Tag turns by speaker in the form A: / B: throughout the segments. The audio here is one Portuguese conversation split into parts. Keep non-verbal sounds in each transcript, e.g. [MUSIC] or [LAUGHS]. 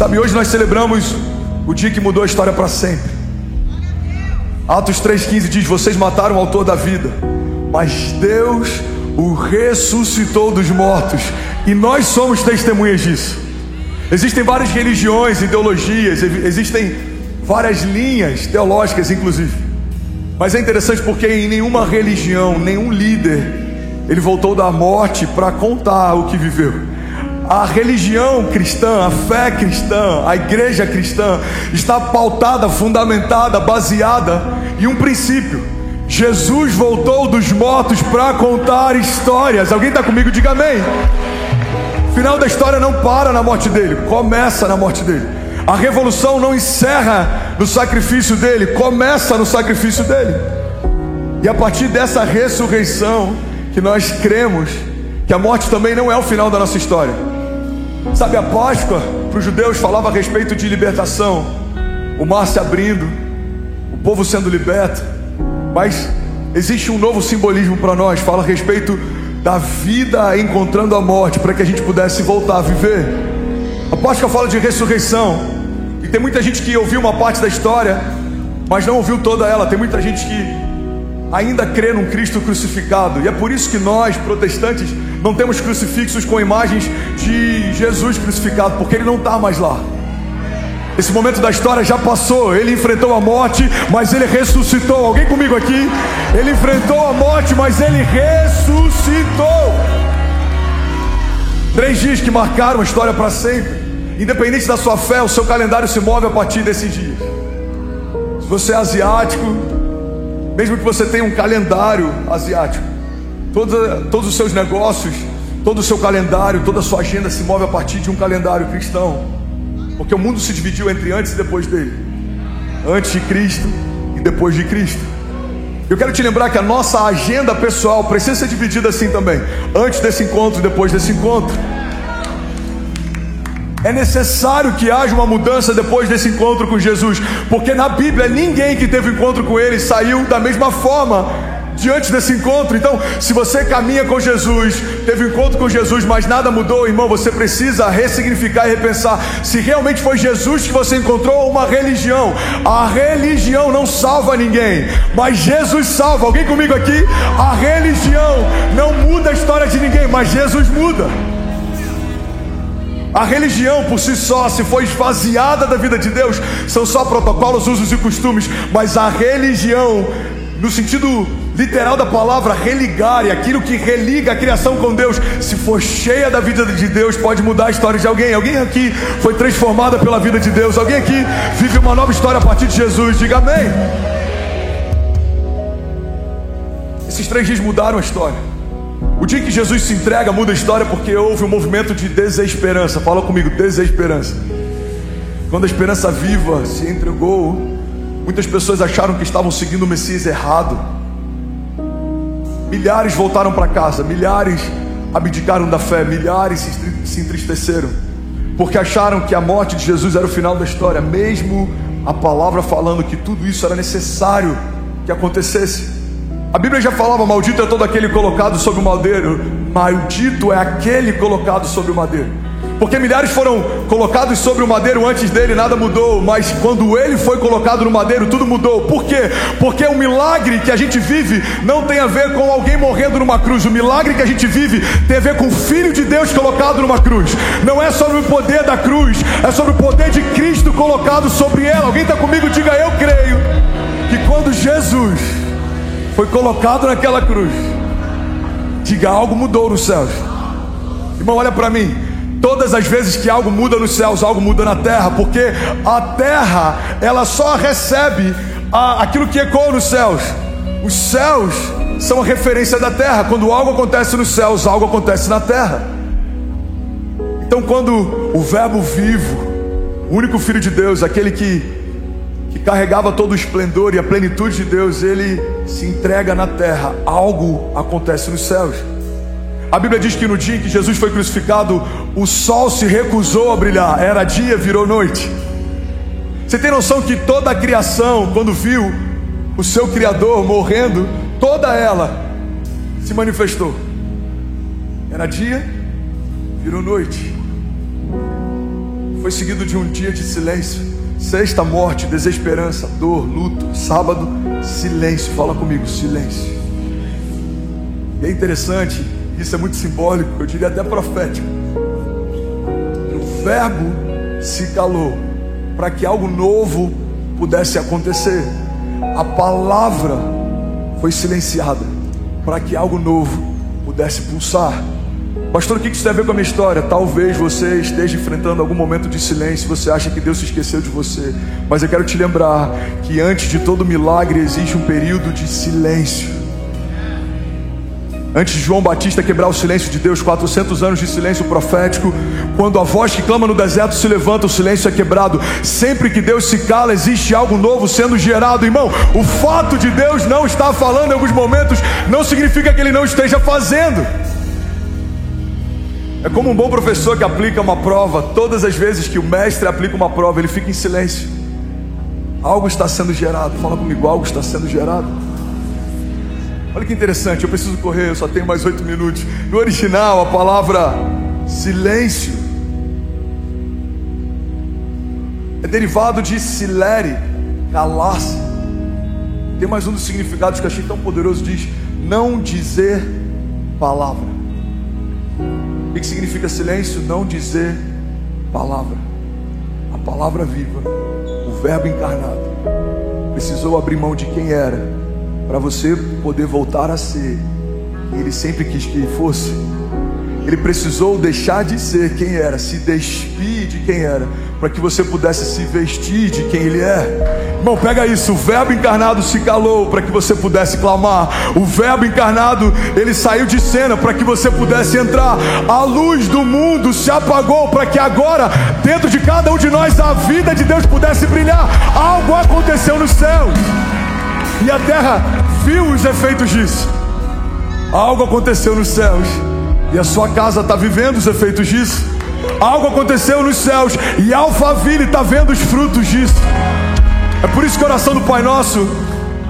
A: Sabe, hoje nós celebramos o dia que mudou a história para sempre. Atos 3,15 diz: Vocês mataram o autor da vida, mas Deus o ressuscitou dos mortos, e nós somos testemunhas disso. Existem várias religiões, ideologias, existem várias linhas teológicas, inclusive. Mas é interessante porque em nenhuma religião, nenhum líder, ele voltou da morte para contar o que viveu. A religião cristã, a fé cristã, a igreja cristã está pautada, fundamentada, baseada em um princípio. Jesus voltou dos mortos para contar histórias. Alguém está comigo? Diga amém. O final da história não para na morte dele, começa na morte dele. A revolução não encerra no sacrifício dele, começa no sacrifício dele. E a partir dessa ressurreição que nós cremos que a morte também não é o final da nossa história. Sabe, a Páscoa para os judeus falava a respeito de libertação, o mar se abrindo, o povo sendo liberto, mas existe um novo simbolismo para nós, fala a respeito da vida encontrando a morte, para que a gente pudesse voltar a viver. A Páscoa fala de ressurreição, e tem muita gente que ouviu uma parte da história, mas não ouviu toda ela, tem muita gente que ainda crê num Cristo crucificado. E é por isso que nós, protestantes, não temos crucifixos com imagens de Jesus crucificado, porque ele não está mais lá. Esse momento da história já passou. Ele enfrentou a morte, mas ele ressuscitou. Alguém comigo aqui? Ele enfrentou a morte, mas ele ressuscitou. Três dias que marcaram a história para sempre. Independente da sua fé, o seu calendário se move a partir desses dias. Se você é asiático, mesmo que você tenha um calendário asiático, todos, todos os seus negócios, todo o seu calendário, toda a sua agenda se move a partir de um calendário cristão, porque o mundo se dividiu entre antes e depois dele, antes de Cristo e depois de Cristo. Eu quero te lembrar que a nossa agenda pessoal precisa ser dividida assim também, antes desse encontro e depois desse encontro. É necessário que haja uma mudança depois desse encontro com Jesus, porque na Bíblia ninguém que teve encontro com Ele saiu da mesma forma diante desse encontro. Então, se você caminha com Jesus, teve encontro com Jesus, mas nada mudou, irmão, você precisa ressignificar e repensar se realmente foi Jesus que você encontrou ou uma religião. A religião não salva ninguém, mas Jesus salva. Alguém comigo aqui? A religião não muda a história de ninguém, mas Jesus muda. A religião por si só, se for esvaziada da vida de Deus, são só protocolos, usos e costumes, mas a religião, no sentido literal da palavra, religar, e aquilo que religa a criação com Deus, se for cheia da vida de Deus, pode mudar a história de alguém. Alguém aqui foi transformada pela vida de Deus, alguém aqui vive uma nova história a partir de Jesus, diga amém. Esses três dias mudaram a história. O dia que Jesus se entrega muda a história porque houve um movimento de desesperança. Fala comigo, desesperança. Quando a esperança viva se entregou, muitas pessoas acharam que estavam seguindo o Messias errado. Milhares voltaram para casa, milhares abdicaram da fé, milhares se entristeceram, porque acharam que a morte de Jesus era o final da história, mesmo a palavra falando que tudo isso era necessário que acontecesse. A Bíblia já falava: maldito é todo aquele colocado sobre o madeiro, maldito é aquele colocado sobre o madeiro. Porque milhares foram colocados sobre o madeiro antes dele, nada mudou, mas quando ele foi colocado no madeiro, tudo mudou. Por quê? Porque o milagre que a gente vive não tem a ver com alguém morrendo numa cruz. O milagre que a gente vive tem a ver com o Filho de Deus colocado numa cruz. Não é sobre o poder da cruz, é sobre o poder de Cristo colocado sobre ela. Alguém está comigo? Diga eu creio que quando Jesus foi colocado naquela cruz. Diga, algo mudou nos céus. Irmão, olha para mim. Todas as vezes que algo muda nos céus, algo muda na terra, porque a terra, ela só recebe a, aquilo que ecoa nos céus. Os céus são a referência da terra. Quando algo acontece nos céus, algo acontece na terra. Então, quando o Verbo vivo, o único Filho de Deus, aquele que que carregava todo o esplendor e a plenitude de Deus, ele se entrega na terra, algo acontece nos céus. A Bíblia diz que no dia em que Jesus foi crucificado, o sol se recusou a brilhar, era dia, virou noite. Você tem noção que toda a criação, quando viu o seu Criador morrendo, toda ela se manifestou. Era dia, virou noite. foi seguido de um dia de silêncio. Sexta, morte, desesperança, dor, luto. Sábado, silêncio. Fala comigo, silêncio. E é interessante, isso é muito simbólico, eu diria até profético. O verbo se calou para que algo novo pudesse acontecer. A palavra foi silenciada para que algo novo pudesse pulsar. Pastor, o que isso tem a ver com a minha história? Talvez você esteja enfrentando algum momento de silêncio, você acha que Deus se esqueceu de você, mas eu quero te lembrar que antes de todo milagre existe um período de silêncio. Antes de João Batista quebrar o silêncio de Deus, 400 anos de silêncio profético, quando a voz que clama no deserto se levanta, o silêncio é quebrado. Sempre que Deus se cala, existe algo novo sendo gerado, irmão. O fato de Deus não estar falando em alguns momentos não significa que Ele não esteja fazendo. É como um bom professor que aplica uma prova, todas as vezes que o mestre aplica uma prova, ele fica em silêncio. Algo está sendo gerado, fala comigo, algo está sendo gerado. Olha que interessante, eu preciso correr, eu só tenho mais oito minutos. No original, a palavra silêncio é derivado de silere, calar-se. Tem mais um dos significados que eu achei tão poderoso: diz não dizer palavra. O que significa silêncio? Não dizer palavra. A palavra viva, o Verbo encarnado, precisou abrir mão de quem era, para você poder voltar a ser. Ele sempre quis que fosse. Ele precisou deixar de ser quem era, se despir de quem era, para que você pudesse se vestir de quem Ele é. Irmão, pega isso. O Verbo encarnado se calou para que você pudesse clamar. O Verbo encarnado, ele saiu de cena para que você pudesse entrar. A luz do mundo se apagou para que agora, dentro de cada um de nós, a vida de Deus pudesse brilhar. Algo aconteceu no céu. E a terra viu os efeitos disso. Algo aconteceu nos céus. E a sua casa está vivendo os efeitos disso. Algo aconteceu nos céus e Alphaville está vendo os frutos disso. É por isso que a oração do Pai Nosso,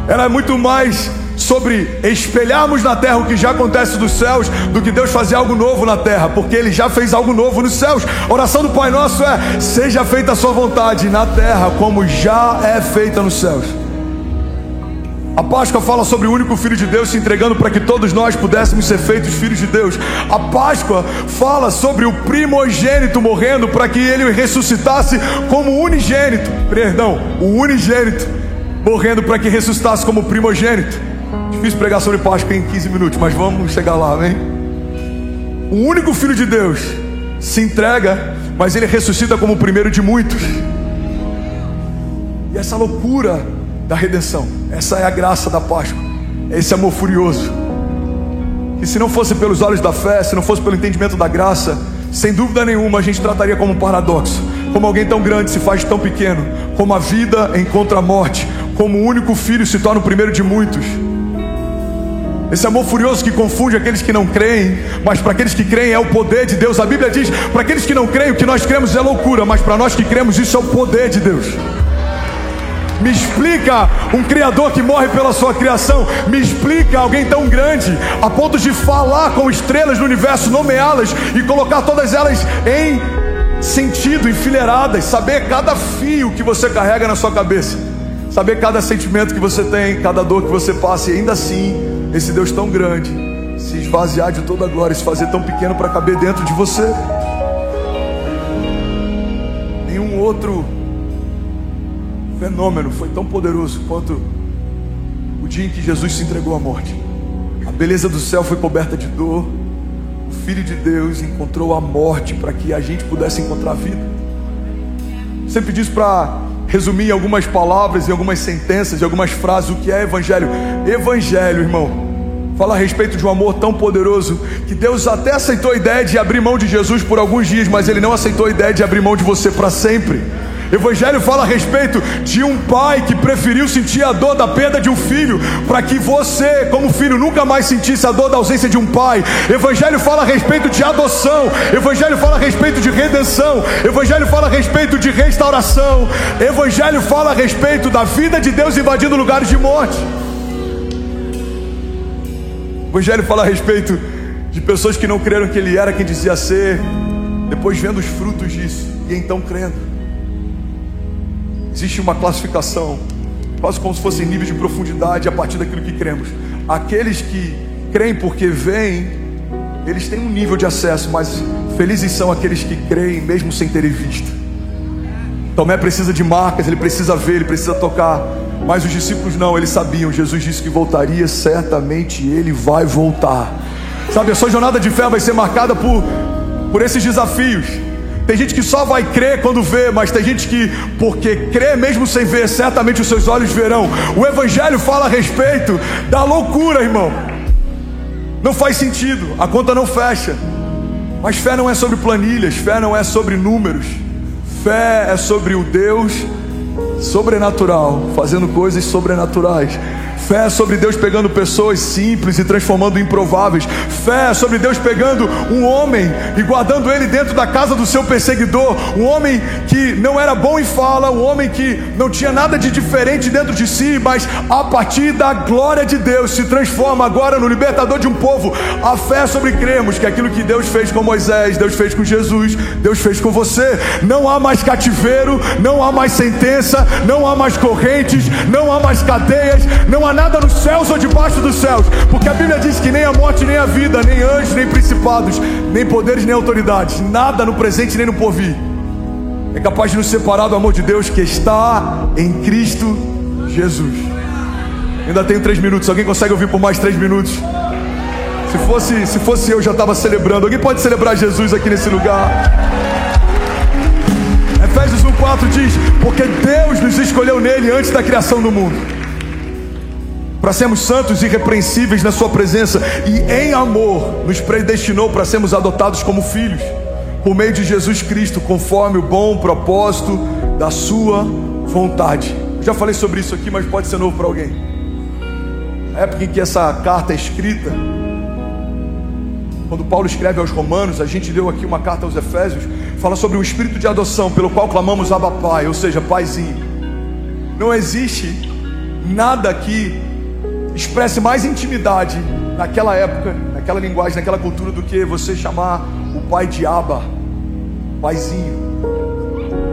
A: ela é muito mais sobre espelharmos na terra o que já acontece dos céus do que Deus fazer algo novo na terra, porque Ele já fez algo novo nos céus. A oração do Pai Nosso é: seja feita a Sua vontade na terra como já é feita nos céus. A Páscoa fala sobre o único Filho de Deus se entregando para que todos nós pudéssemos ser feitos filhos de Deus. A Páscoa fala sobre o primogênito morrendo para que ele ressuscitasse como unigênito. Perdão, o unigênito morrendo para que ressuscitasse como primogênito. Difícil pregar sobre Páscoa em 15 minutos, mas vamos chegar lá, amém? O único Filho de Deus se entrega, mas ele ressuscita como o primeiro de muitos. E essa loucura da redenção. Essa é a graça da Páscoa. Esse amor furioso. E se não fosse pelos olhos da fé, se não fosse pelo entendimento da graça, sem dúvida nenhuma a gente trataria como um paradoxo. Como alguém tão grande se faz tão pequeno. Como a vida encontra a morte. Como o único filho se torna o primeiro de muitos. Esse amor furioso que confunde aqueles que não creem, mas para aqueles que creem é o poder de Deus. A Bíblia diz: para aqueles que não creem, o que nós cremos é loucura, mas para nós que cremos, isso é o poder de Deus. Me explica um Criador que morre pela sua criação. Me explica alguém tão grande a ponto de falar com estrelas no universo, nomeá-las e colocar todas elas em sentido, enfileiradas. Saber cada fio que você carrega na sua cabeça. Saber cada sentimento que você tem, cada dor que você passa. E ainda assim, esse Deus tão grande se esvaziar de toda a glória, se fazer tão pequeno para caber dentro de você. Nenhum outro fenômeno foi tão poderoso quanto o dia em que Jesus se entregou à morte. A beleza do céu foi coberta de dor. O Filho de Deus encontrou a morte para que a gente pudesse encontrar a vida. Sempre diz para resumir em algumas palavras, em algumas sentenças, em algumas frases o que é evangelho. Evangelho, irmão, fala a respeito de um amor tão poderoso que Deus até aceitou a ideia de abrir mão de Jesus por alguns dias, mas Ele não aceitou a ideia de abrir mão de você para sempre. Evangelho fala a respeito de um pai que preferiu sentir a dor da perda de um filho, para que você, como filho, nunca mais sentisse a dor da ausência de um pai. Evangelho fala a respeito de adoção. Evangelho fala a respeito de redenção. Evangelho fala a respeito de restauração. Evangelho fala a respeito da vida de Deus invadindo lugares de morte. Evangelho fala a respeito de pessoas que não creram que Ele era quem dizia ser, depois vendo os frutos disso e então crendo. Existe uma classificação, quase como se fossem níveis de profundidade a partir daquilo que cremos. Aqueles que creem porque veem, eles têm um nível de acesso, mas felizes são aqueles que creem mesmo sem terem visto. Tomé precisa de marcas, ele precisa ver, ele precisa tocar. Mas os discípulos não, eles sabiam. Jesus disse que voltaria, certamente ele vai voltar. Sabe, a sua jornada de fé vai ser marcada por, por esses desafios. Tem gente que só vai crer quando vê, mas tem gente que, porque crê mesmo sem ver, certamente os seus olhos verão. O Evangelho fala a respeito da loucura, irmão. Não faz sentido, a conta não fecha. Mas fé não é sobre planilhas, fé não é sobre números. Fé é sobre o Deus sobrenatural, fazendo coisas sobrenaturais. Fé é sobre Deus pegando pessoas simples e transformando em improváveis. Fé é sobre Deus pegando um homem e guardando ele dentro da casa do seu perseguidor. Um homem que não era bom em fala, um homem que não tinha nada de diferente dentro de si, mas a partir da glória de Deus se transforma agora no libertador de um povo. A fé é sobre cremos que aquilo que Deus fez com Moisés, Deus fez com Jesus, Deus fez com você. Não há mais cativeiro, não há mais sentença, não há mais correntes, não há mais cadeias, não há há nada nos céus ou debaixo dos céus, porque a Bíblia diz que nem a morte, nem a vida, nem anjos, nem principados, nem poderes, nem autoridades, nada no presente nem no porvir é capaz de nos separar do amor de Deus que está em Cristo Jesus. Ainda tenho três minutos. Alguém consegue ouvir por mais três minutos? Se fosse, se fosse eu, já estava celebrando. Alguém pode celebrar Jesus aqui nesse lugar? Efésios 1,4 diz: Porque Deus nos escolheu nele antes da criação do mundo para sermos santos e irrepreensíveis na Sua presença, e em amor nos predestinou para sermos adotados como filhos, por meio de Jesus Cristo, conforme o bom propósito da Sua vontade. Já falei sobre isso aqui, mas pode ser novo para alguém. A época em que essa carta é escrita, quando Paulo escreve aos Romanos, a gente deu aqui uma carta aos Efésios, fala sobre o espírito de adoção, pelo qual clamamos Abba Pai, ou seja, Paizinho. Não existe nada aqui expresse mais intimidade naquela época, naquela linguagem, naquela cultura, do que você chamar o pai de Abba, paizinho.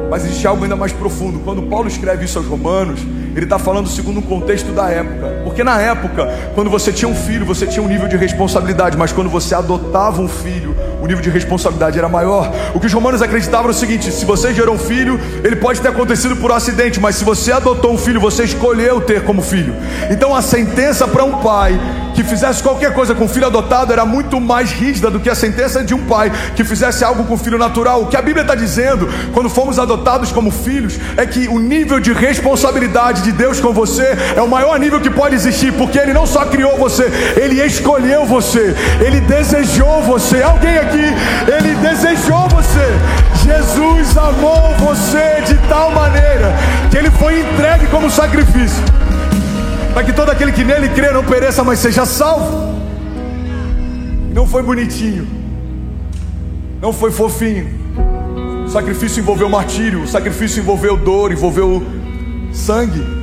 A: Mas existe algo ainda mais profundo. Quando Paulo escreve isso aos Romanos, ele está falando segundo o contexto da época. Porque na época, quando você tinha um filho, você tinha um nível de responsabilidade, mas quando você adotava um filho, o nível de responsabilidade era maior. O que os romanos acreditavam era o seguinte: se você gerou um filho, ele pode ter acontecido por um acidente, mas se você adotou um filho, você escolheu ter como filho. Então a sentença para um pai que fizesse qualquer coisa com o filho adotado era muito mais rígida do que a sentença de um pai que fizesse algo com o filho natural. O que a Bíblia está dizendo, quando fomos adotados como filhos, é que o nível de responsabilidade de Deus com você é o maior nível que pode existir, porque Ele não só criou você, Ele escolheu você, Ele desejou você. Alguém aqui, Ele desejou você. Jesus amou você de tal maneira que Ele foi entregue como sacrifício para que todo aquele que nele crê não pereça, mas seja salvo. Não foi bonitinho, não foi fofinho. O sacrifício envolveu martírio, o sacrifício envolveu dor, envolveu sangue.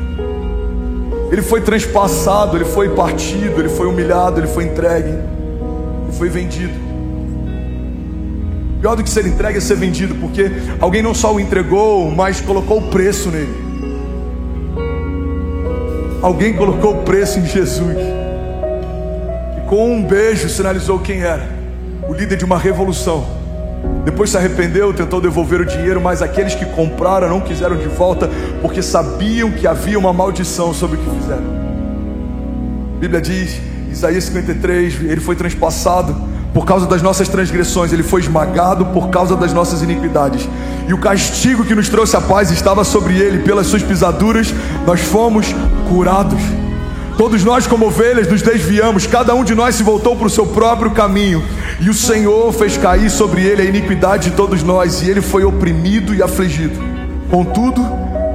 A: Ele foi transpassado, ele foi partido, ele foi humilhado, ele foi entregue, ele foi vendido. Pior do que ser entregue é ser vendido, porque alguém não só o entregou, mas colocou o preço nele. Alguém colocou o preço em Jesus. E com um beijo sinalizou quem era. O líder de uma revolução. Depois se arrependeu, tentou devolver o dinheiro, mas aqueles que compraram não quiseram de volta, porque sabiam que havia uma maldição sobre o que fizeram. A Bíblia diz, Isaías 53, ele foi transpassado por causa das nossas transgressões, ele foi esmagado por causa das nossas iniquidades. E o castigo que nos trouxe a paz estava sobre ele, pelas suas pisaduras nós fomos curados. Todos nós, como ovelhas, nos desviamos, cada um de nós se voltou para o seu próprio caminho, e o Senhor fez cair sobre ele a iniquidade de todos nós, e ele foi oprimido e afligido. Contudo,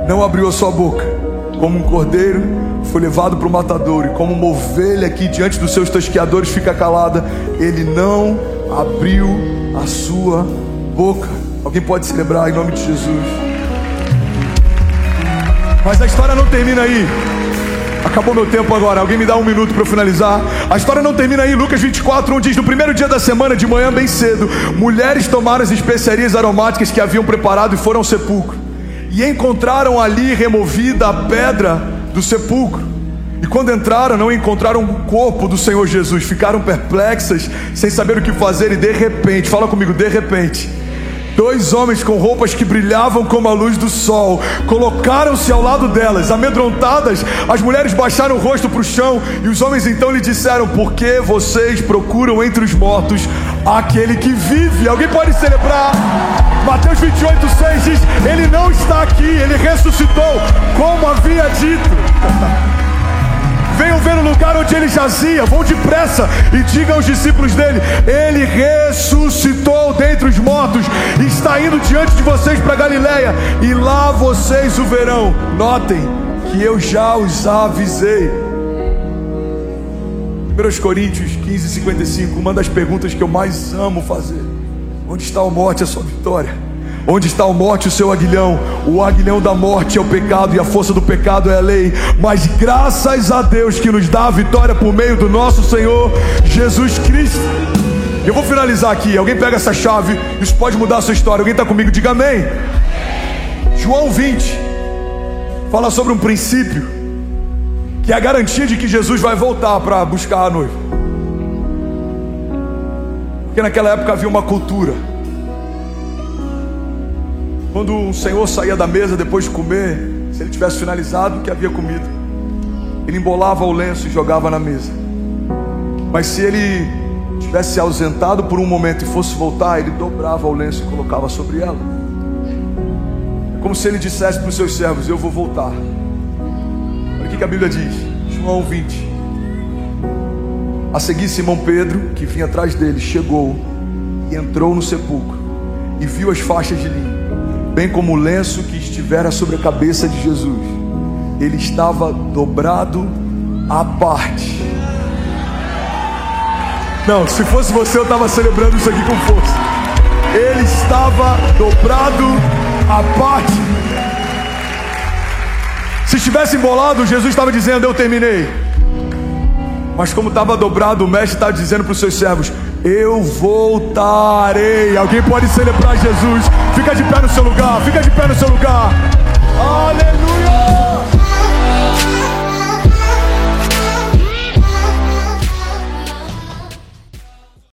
A: não abriu a sua boca, como um cordeiro foi levado para o matador, e como uma ovelha que diante dos seus tosqueadores fica calada, ele não abriu a sua boca. Alguém pode celebrar em nome de Jesus. Mas a história não termina aí. Acabou meu tempo agora. Alguém me dá um minuto para finalizar. A história não termina aí. Lucas 24, 1 diz: No primeiro dia da semana, de manhã, bem cedo, mulheres tomaram as especiarias aromáticas que haviam preparado e foram ao sepulcro. E encontraram ali removida a pedra do sepulcro. E quando entraram, não encontraram o corpo do Senhor Jesus. Ficaram perplexas, sem saber o que fazer. E de repente, fala comigo, de repente Dois homens com roupas que brilhavam como a luz do sol colocaram-se ao lado delas, amedrontadas. As mulheres baixaram o rosto para o chão e os homens então lhe disseram: Por que vocês procuram entre os mortos aquele que vive? Alguém pode celebrar? Mateus 28, 6 diz: Ele não está aqui, ele ressuscitou, como havia dito. [LAUGHS] Venham ver o lugar onde ele jazia, vão depressa e digam aos discípulos dele: Ele ressuscitou dentre os mortos, está indo diante de vocês para Galiléia, e lá vocês o verão. Notem que eu já os avisei. 1 Coríntios 15, 55, uma das perguntas que eu mais amo fazer: Onde está a morte, a sua vitória? Onde está a morte, o seu aguilhão? O aguilhão da morte é o pecado e a força do pecado é a lei. Mas graças a Deus que nos dá a vitória por meio do nosso Senhor Jesus Cristo. Eu vou finalizar aqui. Alguém pega essa chave, isso pode mudar a sua história. Alguém está comigo? Diga amém. João 20 fala sobre um princípio que é a garantia de que Jesus vai voltar para buscar a noiva. Porque naquela época havia uma cultura quando o Senhor saía da mesa depois de comer, se ele tivesse finalizado o que havia comido, ele embolava o lenço e jogava na mesa. Mas se ele tivesse se ausentado por um momento e fosse voltar, ele dobrava o lenço e colocava sobre ela. É como se ele dissesse para os seus servos: Eu vou voltar. Olha o que a Bíblia diz, João 20. A seguir, Simão Pedro, que vinha atrás dele, chegou e entrou no sepulcro e viu as faixas de linho bem como o lenço que estivera sobre a cabeça de Jesus. Ele estava dobrado à parte. Não, se fosse você, eu estava celebrando isso aqui com força. Ele estava dobrado à parte. Se estivesse embolado, Jesus estava dizendo: Eu terminei. Mas como estava dobrado, o mestre está dizendo para os seus servos: eu voltarei. Alguém pode celebrar Jesus? Fica de pé no seu lugar, fica de pé no seu lugar. Aleluia!